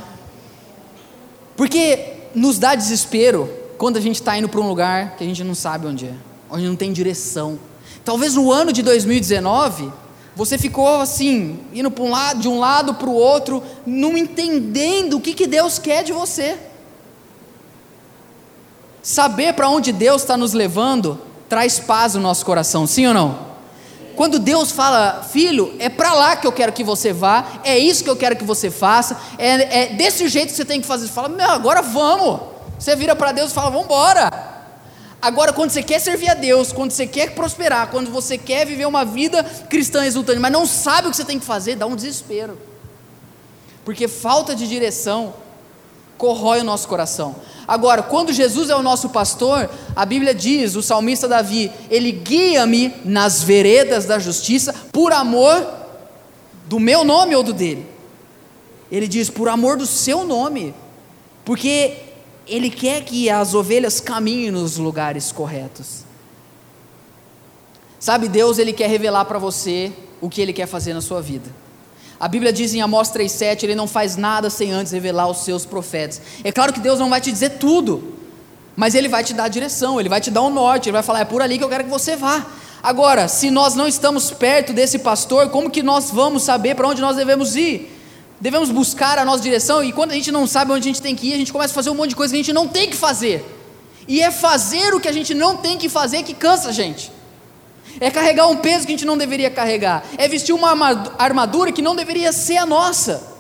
Speaker 2: Porque nos dá desespero quando a gente está indo para um lugar que a gente não sabe onde é, onde não tem direção. Talvez no ano de 2019 você ficou assim, indo um lado, de um lado para o outro, não entendendo o que, que Deus quer de você. Saber para onde Deus está nos levando traz paz no nosso coração, sim ou não? Quando Deus fala, filho, é para lá que eu quero que você vá, é isso que eu quero que você faça, é, é desse jeito que você tem que fazer. Você fala, meu, agora vamos. Você vira para Deus e fala, vamos embora. Agora, quando você quer servir a Deus, quando você quer prosperar, quando você quer viver uma vida cristã exultante, mas não sabe o que você tem que fazer, dá um desespero. Porque falta de direção corrói o nosso coração. Agora, quando Jesus é o nosso pastor, a Bíblia diz, o salmista Davi, ele guia-me nas veredas da justiça por amor do meu nome ou do dele. Ele diz por amor do seu nome, porque ele quer que as ovelhas caminhem nos lugares corretos. Sabe, Deus ele quer revelar para você o que ele quer fazer na sua vida. A Bíblia diz em Amós 3,7: Ele não faz nada sem antes revelar os seus profetas. É claro que Deus não vai te dizer tudo, mas Ele vai te dar a direção, Ele vai te dar o um norte, Ele vai falar: é por ali que eu quero que você vá. Agora, se nós não estamos perto desse pastor, como que nós vamos saber para onde nós devemos ir? Devemos buscar a nossa direção, e quando a gente não sabe onde a gente tem que ir, a gente começa a fazer um monte de coisa que a gente não tem que fazer. E é fazer o que a gente não tem que fazer que cansa a gente. É carregar um peso que a gente não deveria carregar. É vestir uma armadura que não deveria ser a nossa.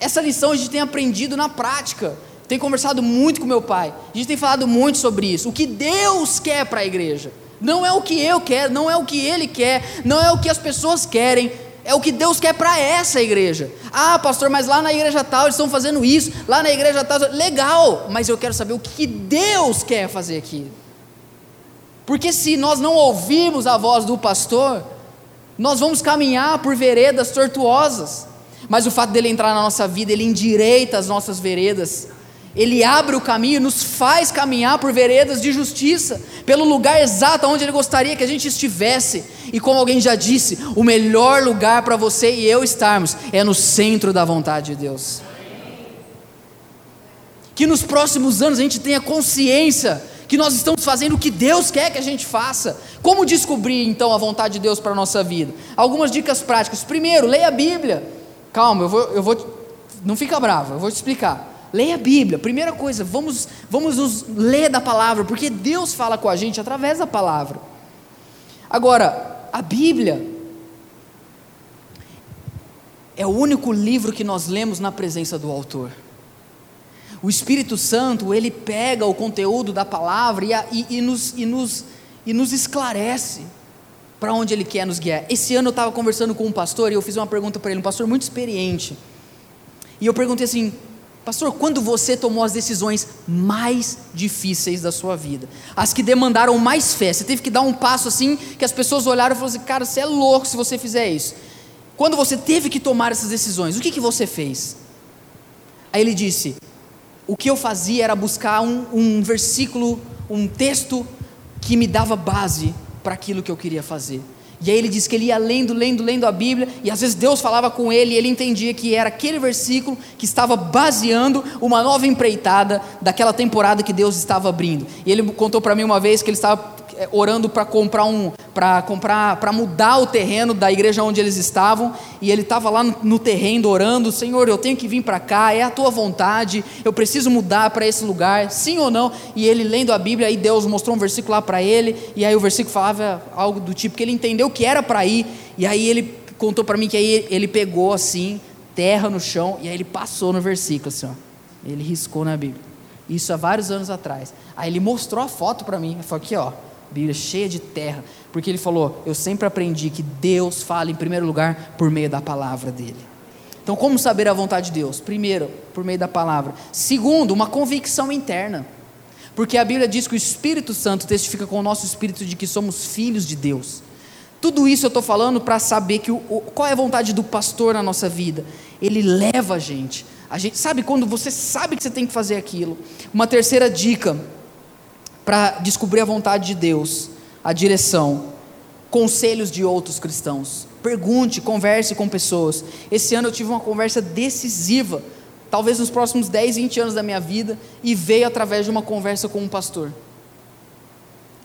Speaker 2: Essa lição a gente tem aprendido na prática. Tenho conversado muito com meu pai. A gente tem falado muito sobre isso. O que Deus quer para a igreja. Não é o que eu quero, não é o que ele quer, não é o que as pessoas querem, é o que Deus quer para essa igreja. Ah, pastor, mas lá na igreja tal eles estão fazendo isso, lá na igreja tal, legal, mas eu quero saber o que Deus quer fazer aqui. Porque se nós não ouvirmos a voz do pastor, nós vamos caminhar por veredas tortuosas. Mas o fato dele entrar na nossa vida, ele endireita as nossas veredas. Ele abre o caminho, nos faz caminhar por veredas de justiça, pelo lugar exato onde Ele gostaria que a gente estivesse. E como alguém já disse, o melhor lugar para você e eu estarmos é no centro da vontade de Deus. Que nos próximos anos a gente tenha consciência que nós estamos fazendo o que Deus quer que a gente faça. Como descobrir então a vontade de Deus para a nossa vida? Algumas dicas práticas. Primeiro, leia a Bíblia. Calma, eu vou, eu vou não fica bravo, eu vou te explicar. Leia a Bíblia. Primeira coisa, vamos, vamos nos ler da palavra, porque Deus fala com a gente através da palavra. Agora, a Bíblia é o único livro que nós lemos na presença do autor. O Espírito Santo, ele pega o conteúdo da palavra e, e, e nos, e, nos, e nos esclarece para onde ele quer nos guiar. Esse ano eu estava conversando com um pastor e eu fiz uma pergunta para ele, um pastor muito experiente. E eu perguntei assim: Pastor, quando você tomou as decisões mais difíceis da sua vida, as que demandaram mais fé, você teve que dar um passo assim que as pessoas olharam e falaram assim: cara, você é louco se você fizer isso. Quando você teve que tomar essas decisões, o que, que você fez? Aí ele disse: o que eu fazia era buscar um, um versículo, um texto que me dava base para aquilo que eu queria fazer. E aí ele diz que ele ia lendo, lendo, lendo a Bíblia, e às vezes Deus falava com ele, e ele entendia que era aquele versículo que estava baseando uma nova empreitada daquela temporada que Deus estava abrindo. E ele contou para mim uma vez que ele estava orando para comprar um, para comprar, para mudar o terreno da igreja onde eles estavam, e ele estava lá no, no, terreno orando, Senhor, eu tenho que vir para cá, é a tua vontade, eu preciso mudar para esse lugar, sim ou não? E ele lendo a Bíblia, aí Deus mostrou um versículo lá para ele, e aí o versículo falava algo do tipo que ele entendeu que era para ir, e aí ele contou para mim que aí ele pegou assim, terra no chão, e aí ele passou no versículo assim, ó. Ele riscou na Bíblia. Isso há vários anos atrás. Aí ele mostrou a foto para mim, falou aqui, ó, Bíblia cheia de terra, porque ele falou: Eu sempre aprendi que Deus fala em primeiro lugar por meio da palavra dele. Então, como saber a vontade de Deus? Primeiro, por meio da palavra. Segundo, uma convicção interna. Porque a Bíblia diz que o Espírito Santo testifica com o nosso espírito de que somos filhos de Deus. Tudo isso eu estou falando para saber que o, o, qual é a vontade do pastor na nossa vida. Ele leva a gente. A gente sabe quando você sabe que você tem que fazer aquilo. Uma terceira dica para descobrir a vontade de Deus, a direção, conselhos de outros cristãos. Pergunte, converse com pessoas. Esse ano eu tive uma conversa decisiva, talvez nos próximos 10, 20 anos da minha vida, e veio através de uma conversa com um pastor.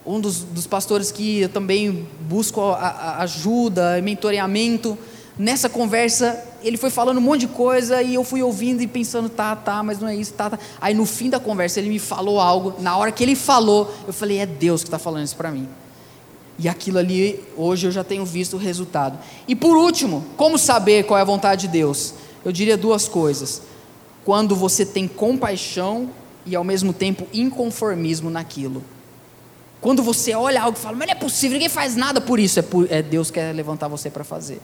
Speaker 2: Um dos, dos pastores que eu também busco a, a ajuda, mentoreamento. Nessa conversa, ele foi falando um monte de coisa e eu fui ouvindo e pensando, tá, tá, mas não é isso, tá, tá. Aí no fim da conversa ele me falou algo. Na hora que ele falou, eu falei, é Deus que está falando isso para mim. E aquilo ali, hoje eu já tenho visto o resultado. E por último, como saber qual é a vontade de Deus? Eu diria duas coisas. Quando você tem compaixão e ao mesmo tempo inconformismo naquilo. Quando você olha algo e fala, mas não é possível, ninguém faz nada por isso, é, por, é Deus que quer levantar você para fazer.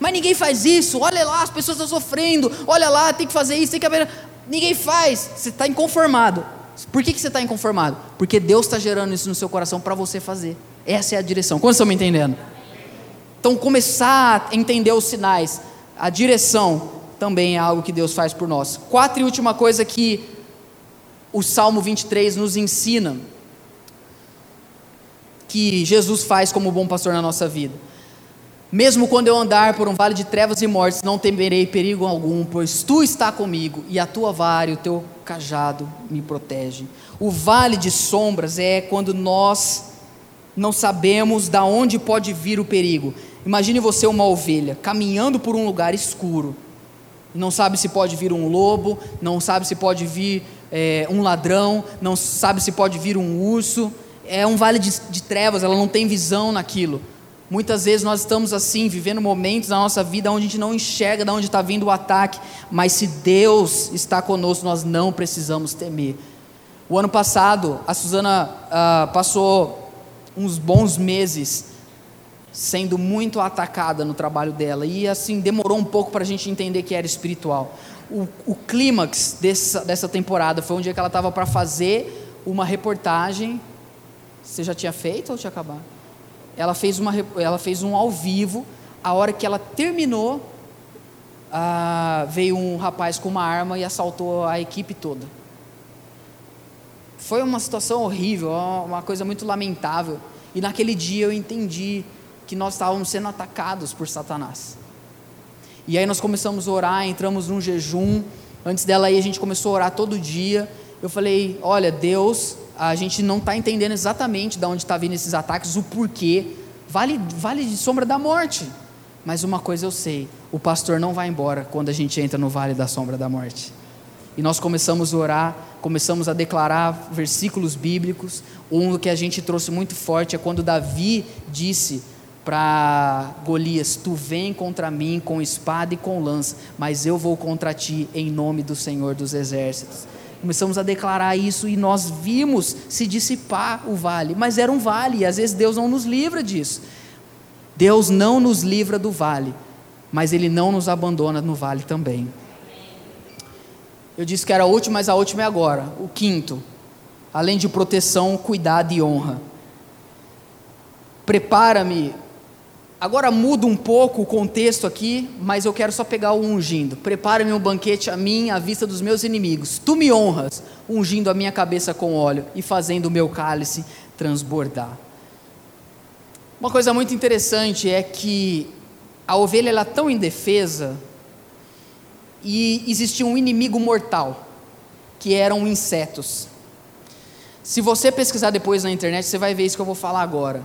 Speaker 2: Mas ninguém faz isso. Olha lá, as pessoas estão sofrendo. Olha lá, tem que fazer isso, tem que haver. Ninguém faz. Você está inconformado. Por que, que você está inconformado? Porque Deus está gerando isso no seu coração para você fazer. Essa é a direção. Quantos estão me entendendo? Então, começar a entender os sinais, a direção também é algo que Deus faz por nós. Quarta e última coisa que o Salmo 23 nos ensina, que Jesus faz como bom pastor na nossa vida Mesmo quando eu andar por um vale de trevas e mortes, não temerei perigo algum, pois tu está comigo, e a tua vara e o teu cajado me protegem. O vale de sombras é quando nós não sabemos da onde pode vir o perigo. Imagine você uma ovelha caminhando por um lugar escuro, não sabe se pode vir um lobo, não sabe se pode vir é, um ladrão, não sabe se pode vir um urso. É um vale de, de trevas, ela não tem visão naquilo. Muitas vezes nós estamos assim, vivendo momentos na nossa vida onde a gente não enxerga de onde está vindo o ataque, mas se Deus está conosco, nós não precisamos temer. O ano passado, a Suzana ah, passou uns bons meses sendo muito atacada no trabalho dela, e assim, demorou um pouco para a gente entender que era espiritual. O, o clímax dessa, dessa temporada foi um dia que ela estava para fazer uma reportagem. Você já tinha feito ou tinha acabado? Ela fez, uma, ela fez um ao vivo. A hora que ela terminou, ah, veio um rapaz com uma arma e assaltou a equipe toda. Foi uma situação horrível, uma coisa muito lamentável. E naquele dia eu entendi que nós estávamos sendo atacados por Satanás. E aí nós começamos a orar, entramos num jejum. Antes dela aí a gente começou a orar todo dia. Eu falei: Olha, Deus a gente não está entendendo exatamente de onde está vindo esses ataques, o porquê. Vale, vale de sombra da morte. Mas uma coisa eu sei: o pastor não vai embora quando a gente entra no vale da sombra da morte. E nós começamos a orar, começamos a declarar versículos bíblicos. Um que a gente trouxe muito forte é quando Davi disse para Golias: Tu vem contra mim com espada e com lança, mas eu vou contra ti em nome do Senhor dos Exércitos. Começamos a declarar isso e nós vimos se dissipar o vale, mas era um vale, e às vezes Deus não nos livra disso. Deus não nos livra do vale, mas Ele não nos abandona no vale também. Eu disse que era a última, mas a última é agora. O quinto, além de proteção, cuidado e honra. Prepara-me Agora muda um pouco o contexto aqui, mas eu quero só pegar o ungindo. Prepara-me um banquete a mim, à vista dos meus inimigos. Tu me honras, ungindo a minha cabeça com óleo e fazendo o meu cálice transbordar. Uma coisa muito interessante é que a ovelha era é tão indefesa e existia um inimigo mortal, que eram insetos. Se você pesquisar depois na internet, você vai ver isso que eu vou falar agora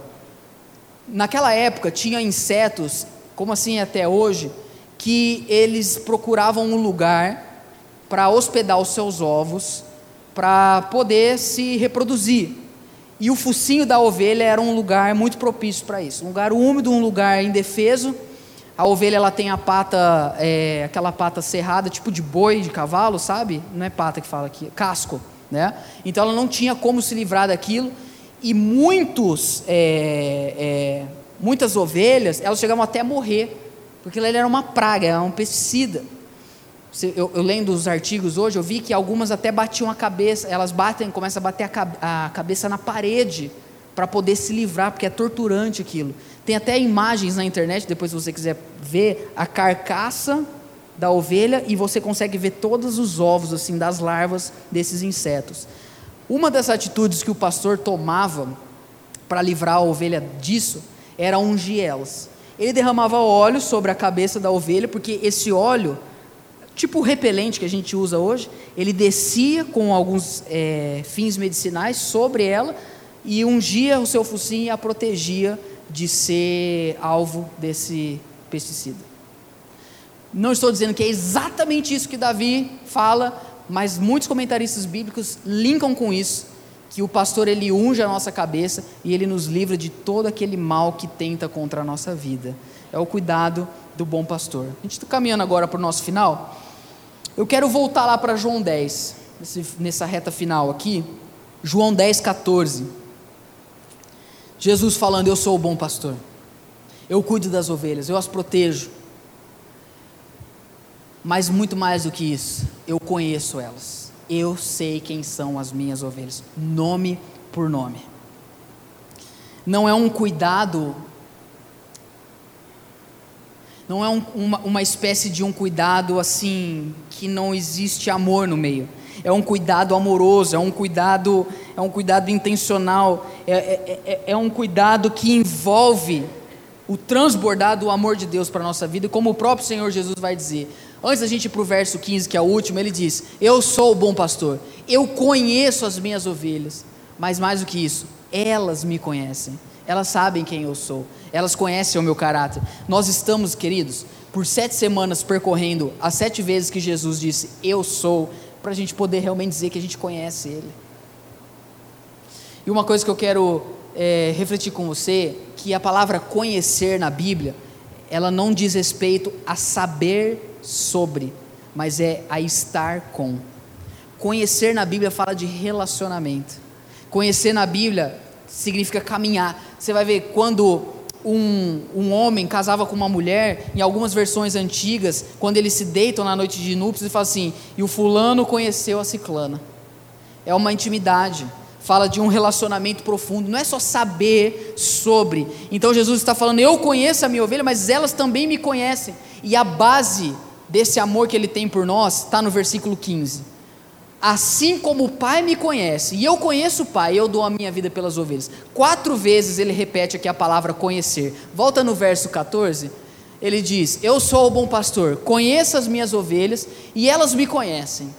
Speaker 2: naquela época tinha insetos, como assim até hoje, que eles procuravam um lugar para hospedar os seus ovos, para poder se reproduzir. E o focinho da ovelha era um lugar muito propício para isso, um lugar úmido, um lugar indefeso. A ovelha ela tem a pata, é, aquela pata cerrada, tipo de boi, de cavalo, sabe? Não é pata que fala aqui, casco, né? Então ela não tinha como se livrar daquilo e muitos, é, é, muitas ovelhas, elas chegavam até a morrer, porque ele era uma praga, era um pesticida. Eu, eu, lendo os artigos hoje, eu vi que algumas até batiam a cabeça, elas batem, começam a bater a, a cabeça na parede para poder se livrar, porque é torturante aquilo. Tem até imagens na internet, depois se você quiser ver a carcaça da ovelha e você consegue ver todos os ovos assim das larvas desses insetos. Uma das atitudes que o pastor tomava para livrar a ovelha disso era ungir elas. Ele derramava óleo sobre a cabeça da ovelha, porque esse óleo, tipo o repelente que a gente usa hoje, ele descia com alguns é, fins medicinais sobre ela e ungia o seu focinho e a protegia de ser alvo desse pesticida. Não estou dizendo que é exatamente isso que Davi fala, mas muitos comentaristas bíblicos linkam com isso, que o pastor ele unge a nossa cabeça e ele nos livra de todo aquele mal que tenta contra a nossa vida. É o cuidado do bom pastor. A gente está caminhando agora para o nosso final. Eu quero voltar lá para João 10, nessa reta final aqui. João 10, 14. Jesus falando: Eu sou o bom pastor. Eu cuido das ovelhas, eu as protejo. Mas muito mais do que isso, eu conheço elas. Eu sei quem são as minhas ovelhas, nome por nome. Não é um cuidado, não é um, uma, uma espécie de um cuidado assim, que não existe amor no meio. É um cuidado amoroso, é um cuidado, é um cuidado intencional, é, é, é, é um cuidado que envolve o transbordar do amor de Deus para a nossa vida, como o próprio Senhor Jesus vai dizer. Antes da gente ir para o verso 15, que é o último, ele diz: Eu sou o bom pastor, eu conheço as minhas ovelhas, mas mais do que isso, elas me conhecem, elas sabem quem eu sou, elas conhecem o meu caráter. Nós estamos, queridos, por sete semanas percorrendo as sete vezes que Jesus disse: Eu sou, para a gente poder realmente dizer que a gente conhece Ele. E uma coisa que eu quero é, refletir com você, que a palavra conhecer na Bíblia, ela não diz respeito a saber sobre, mas é a estar com. Conhecer na Bíblia fala de relacionamento. Conhecer na Bíblia significa caminhar. Você vai ver quando um, um homem casava com uma mulher, em algumas versões antigas, quando eles se deitam na noite de núpcias, ele fala assim: e o fulano conheceu a ciclana. É uma intimidade, fala de um relacionamento profundo, não é só saber sobre. Então Jesus está falando: eu conheço a minha ovelha, mas elas também me conhecem. E a base desse amor que ele tem por nós está no versículo 15. Assim como o Pai me conhece, e eu conheço o Pai, eu dou a minha vida pelas ovelhas. Quatro vezes ele repete aqui a palavra conhecer. Volta no verso 14, ele diz: Eu sou o bom pastor, conheço as minhas ovelhas e elas me conhecem.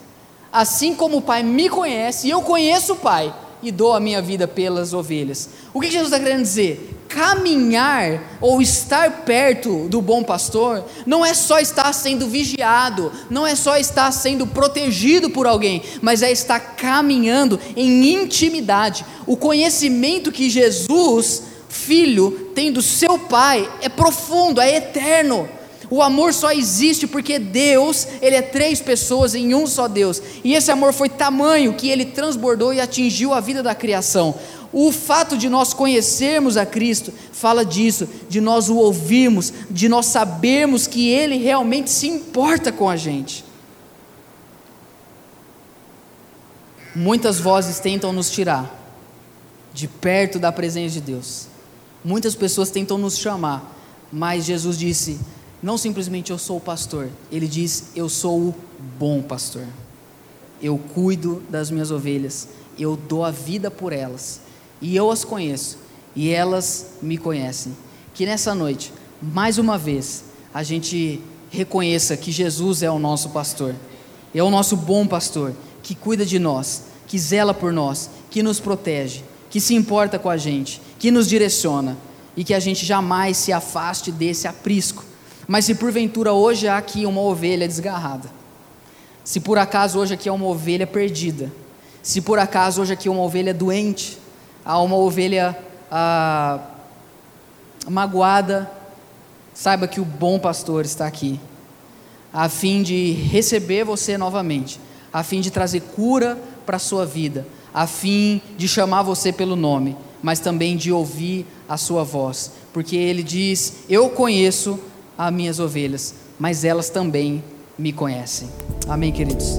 Speaker 2: Assim como o Pai me conhece, e eu conheço o Pai, e dou a minha vida pelas ovelhas. O que Jesus está querendo dizer? Caminhar ou estar perto do bom pastor não é só estar sendo vigiado, não é só estar sendo protegido por alguém, mas é estar caminhando em intimidade. O conhecimento que Jesus, filho, tem do seu pai é profundo, é eterno. O amor só existe porque Deus, Ele é três pessoas em um só Deus. E esse amor foi tamanho que ele transbordou e atingiu a vida da criação. O fato de nós conhecermos a Cristo fala disso, de nós o ouvirmos, de nós sabermos que Ele realmente se importa com a gente. Muitas vozes tentam nos tirar de perto da presença de Deus. Muitas pessoas tentam nos chamar, mas Jesus disse: não simplesmente eu sou o pastor, ele diz: Eu sou o bom pastor. Eu cuido das minhas ovelhas, eu dou a vida por elas, e eu as conheço, e elas me conhecem. Que nessa noite, mais uma vez, a gente reconheça que Jesus é o nosso pastor, é o nosso bom pastor, que cuida de nós, que zela por nós, que nos protege, que se importa com a gente, que nos direciona, e que a gente jamais se afaste desse aprisco. Mas se porventura hoje há aqui uma ovelha desgarrada, se por acaso hoje aqui há uma ovelha perdida, se por acaso hoje aqui há uma ovelha doente, há uma ovelha ah, magoada, saiba que o bom pastor está aqui, a fim de receber você novamente, a fim de trazer cura para a sua vida, a fim de chamar você pelo nome, mas também de ouvir a sua voz, porque ele diz: Eu conheço as minhas ovelhas, mas elas também me conhecem. Amém, queridos?